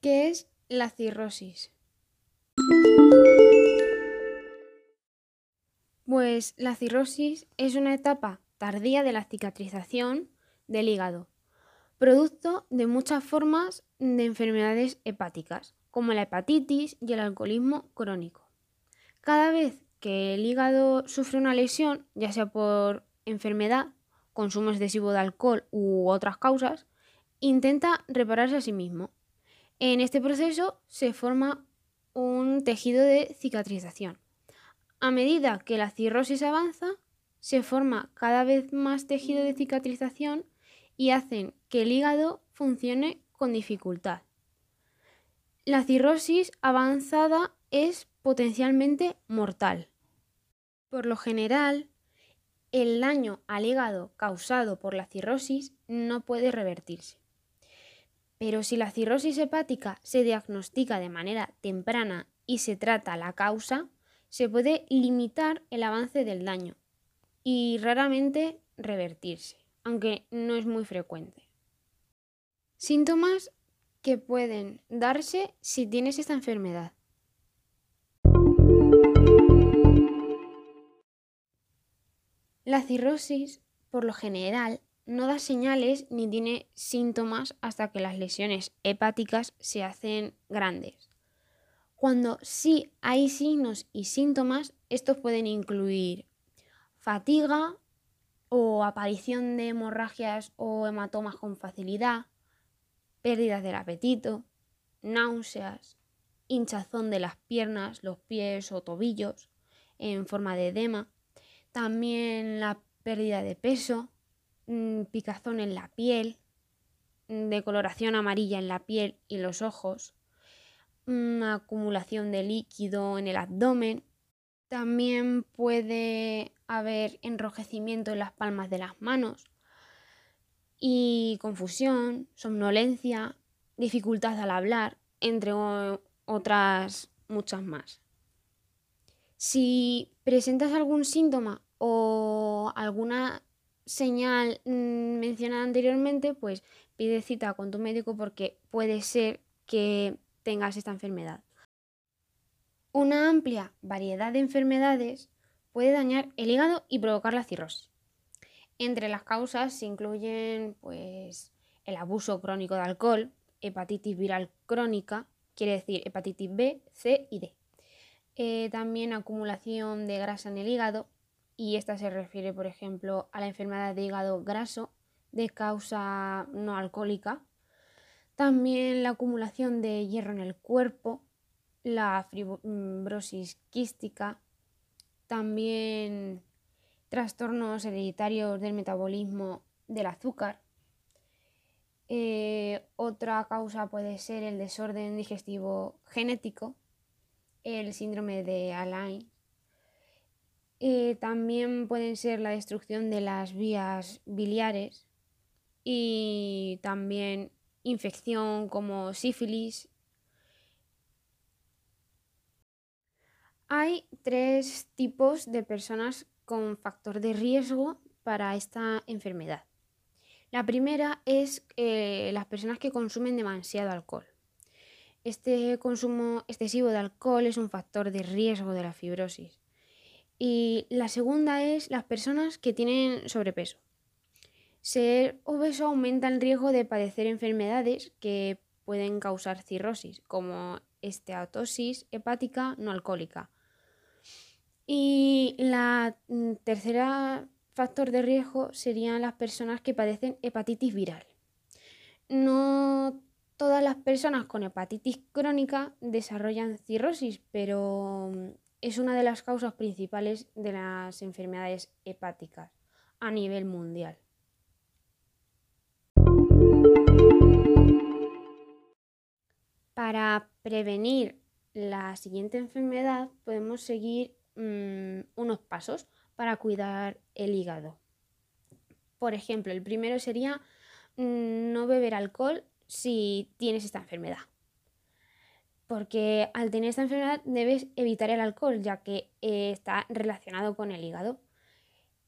¿Qué es la cirrosis? Pues la cirrosis es una etapa tardía de la cicatrización del hígado, producto de muchas formas de enfermedades hepáticas, como la hepatitis y el alcoholismo crónico. Cada vez que el hígado sufre una lesión, ya sea por enfermedad, consumo excesivo de alcohol u otras causas, intenta repararse a sí mismo. En este proceso se forma un tejido de cicatrización. A medida que la cirrosis avanza, se forma cada vez más tejido de cicatrización y hacen que el hígado funcione con dificultad. La cirrosis avanzada es potencialmente mortal. Por lo general, el daño al hígado causado por la cirrosis no puede revertirse. Pero si la cirrosis hepática se diagnostica de manera temprana y se trata la causa, se puede limitar el avance del daño y raramente revertirse, aunque no es muy frecuente. Síntomas que pueden darse si tienes esta enfermedad. La cirrosis, por lo general, no da señales ni tiene síntomas hasta que las lesiones hepáticas se hacen grandes. Cuando sí hay signos y síntomas, estos pueden incluir fatiga o aparición de hemorragias o hematomas con facilidad, pérdidas del apetito, náuseas, hinchazón de las piernas, los pies o tobillos en forma de edema, también la pérdida de peso, picazón en la piel, mm, decoloración amarilla en la piel y los ojos, una acumulación de líquido en el abdomen. También puede haber enrojecimiento en las palmas de las manos y confusión, somnolencia, dificultad al hablar, entre otras muchas más. Si presentas algún síntoma o alguna señal mm, mencionada anteriormente, pues pide cita con tu médico porque puede ser que tengas esta enfermedad. Una amplia variedad de enfermedades puede dañar el hígado y provocar la cirrosis. Entre las causas se incluyen pues, el abuso crónico de alcohol, hepatitis viral crónica, quiere decir hepatitis B, C y D. Eh, también acumulación de grasa en el hígado, y esta se refiere, por ejemplo, a la enfermedad de hígado graso de causa no alcohólica. También la acumulación de hierro en el cuerpo, la fibrosis quística, también trastornos hereditarios del metabolismo del azúcar. Eh, otra causa puede ser el desorden digestivo genético, el síndrome de Alain. Eh, también pueden ser la destrucción de las vías biliares y también infección como sífilis. Hay tres tipos de personas con factor de riesgo para esta enfermedad. La primera es eh, las personas que consumen demasiado alcohol. Este consumo excesivo de alcohol es un factor de riesgo de la fibrosis. Y la segunda es las personas que tienen sobrepeso. Ser obeso aumenta el riesgo de padecer enfermedades que pueden causar cirrosis, como esteatosis hepática no alcohólica, y la mm, tercera factor de riesgo serían las personas que padecen hepatitis viral. No todas las personas con hepatitis crónica desarrollan cirrosis, pero mm, es una de las causas principales de las enfermedades hepáticas a nivel mundial. Para prevenir la siguiente enfermedad podemos seguir Mm, unos pasos para cuidar el hígado. Por ejemplo, el primero sería mm, no beber alcohol si tienes esta enfermedad. Porque al tener esta enfermedad debes evitar el alcohol, ya que eh, está relacionado con el hígado.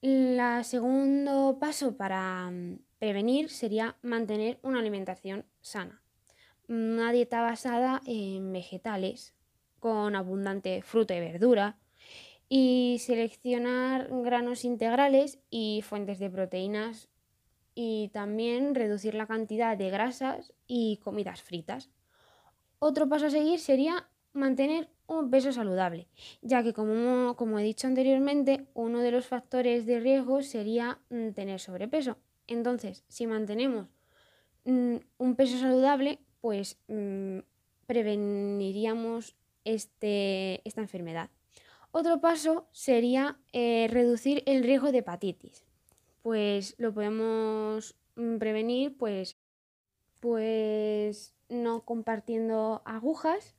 El segundo paso para mm, prevenir sería mantener una alimentación sana. una dieta basada en vegetales, con abundante fruta y verdura, y seleccionar granos integrales y fuentes de proteínas y también reducir la cantidad de grasas y comidas fritas. Otro paso a seguir sería mantener un peso saludable, ya que como, como he dicho anteriormente, uno de los factores de riesgo sería mm, tener sobrepeso. Entonces, si mantenemos mm, un peso saludable, pues mm, preveniríamos este, esta enfermedad. Otro paso sería eh, reducir el riesgo de hepatitis. Pues lo podemos prevenir pues, pues no compartiendo agujas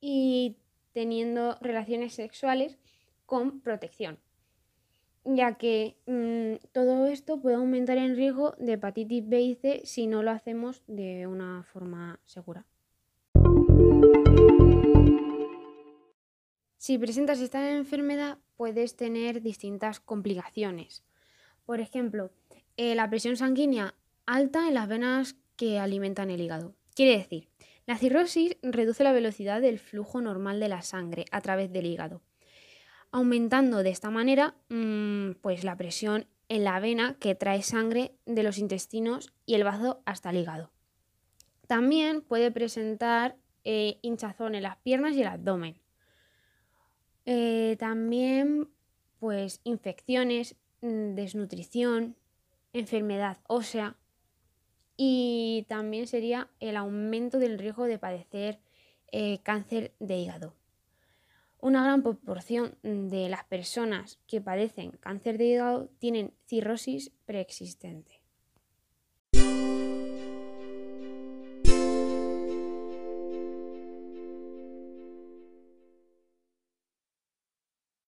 y teniendo relaciones sexuales con protección, ya que mm, todo esto puede aumentar el riesgo de hepatitis B y C si no lo hacemos de una forma segura. Si presentas esta enfermedad puedes tener distintas complicaciones. Por ejemplo, eh, la presión sanguínea alta en las venas que alimentan el hígado. Quiere decir, la cirrosis reduce la velocidad del flujo normal de la sangre a través del hígado, aumentando de esta manera mm, pues la presión en la vena que trae sangre de los intestinos y el bazo hasta el hígado. También puede presentar eh, hinchazón en las piernas y el abdomen. Eh, también, pues, infecciones, mm, desnutrición, enfermedad ósea y también sería el aumento del riesgo de padecer eh, cáncer de hígado. Una gran proporción de las personas que padecen cáncer de hígado tienen cirrosis preexistente.